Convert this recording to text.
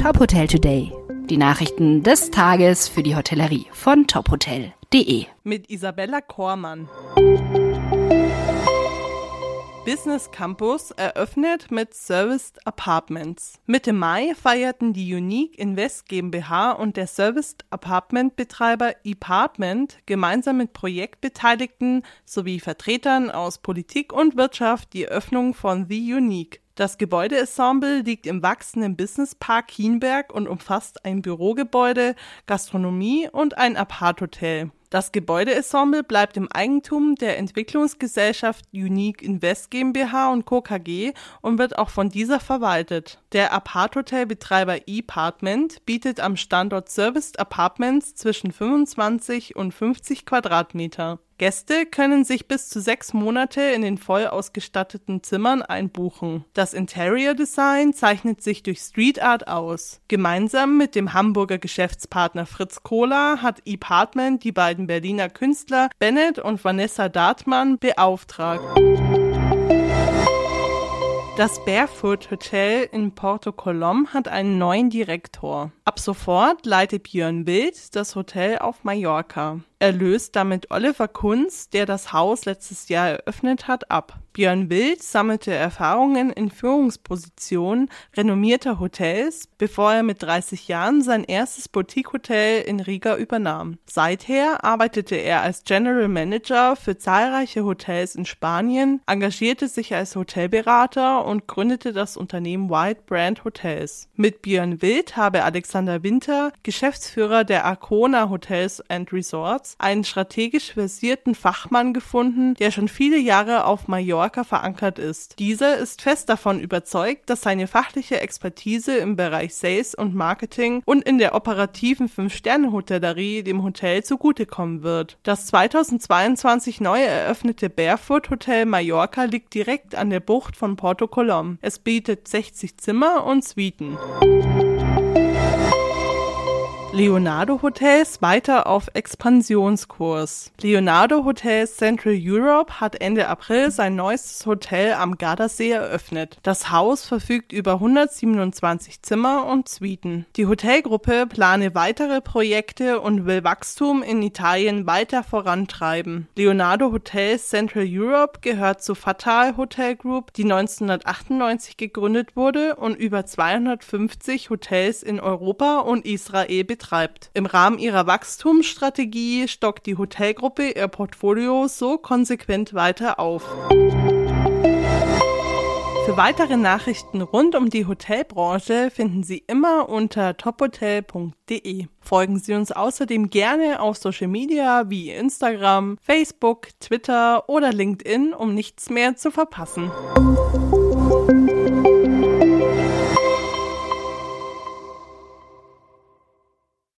Top Hotel Today. Die Nachrichten des Tages für die Hotellerie von tophotel.de. Mit Isabella Kormann. Business Campus eröffnet mit Serviced Apartments. Mitte Mai feierten die Unique Invest GmbH und der Serviced Apartment Betreiber ePartment gemeinsam mit Projektbeteiligten sowie Vertretern aus Politik und Wirtschaft die Öffnung von The Unique. Das Gebäudeensemble liegt im wachsenden Businesspark Kienberg und umfasst ein Bürogebäude, Gastronomie und ein Aparthotel. Das Gebäudeensemble bleibt im Eigentum der Entwicklungsgesellschaft Unique Invest GmbH und Co. KG und wird auch von dieser verwaltet. Der Aparthotel-Betreiber ePartment bietet am Standort Serviced Apartments zwischen 25 und 50 Quadratmeter. Gäste können sich bis zu sechs Monate in den voll ausgestatteten Zimmern einbuchen. Das Interior Design zeichnet sich durch Street Art aus. Gemeinsam mit dem Hamburger Geschäftspartner Fritz Kohler hat ePartment die beiden Berliner Künstler Bennett und Vanessa Dartmann beauftragt. Das Barefoot Hotel in Porto Colom hat einen neuen Direktor. Ab sofort leitet Björn Wild das Hotel auf Mallorca. Er löst damit Oliver Kunz, der das Haus letztes Jahr eröffnet hat, ab. Björn Wild sammelte Erfahrungen in Führungspositionen renommierter Hotels, bevor er mit 30 Jahren sein erstes Boutique-Hotel in Riga übernahm. Seither arbeitete er als General Manager für zahlreiche Hotels in Spanien, engagierte sich als Hotelberater und gründete das Unternehmen White Brand Hotels. Mit Björn Wild habe Alexander Winter, Geschäftsführer der Arcona Hotels and Resorts, einen strategisch versierten Fachmann gefunden, der schon viele Jahre auf Mallorca Mallorca verankert ist. Dieser ist fest davon überzeugt, dass seine fachliche Expertise im Bereich Sales und Marketing und in der operativen Fünf-Sterne-Hotellerie dem Hotel zugutekommen wird. Das 2022 neu eröffnete Barefoot Hotel Mallorca liegt direkt an der Bucht von Porto Colom. Es bietet 60 Zimmer und Suiten. Leonardo Hotels weiter auf Expansionskurs. Leonardo Hotels Central Europe hat Ende April sein neuestes Hotel am Gardasee eröffnet. Das Haus verfügt über 127 Zimmer und Suiten. Die Hotelgruppe plane weitere Projekte und will Wachstum in Italien weiter vorantreiben. Leonardo Hotels Central Europe gehört zur Fatal Hotel Group, die 1998 gegründet wurde und über 250 Hotels in Europa und Israel betreibt betreibt. Im Rahmen ihrer Wachstumsstrategie stockt die Hotelgruppe ihr Portfolio so konsequent weiter auf. Für weitere Nachrichten rund um die Hotelbranche finden Sie immer unter tophotel.de. Folgen Sie uns außerdem gerne auf Social Media wie Instagram, Facebook, Twitter oder LinkedIn, um nichts mehr zu verpassen.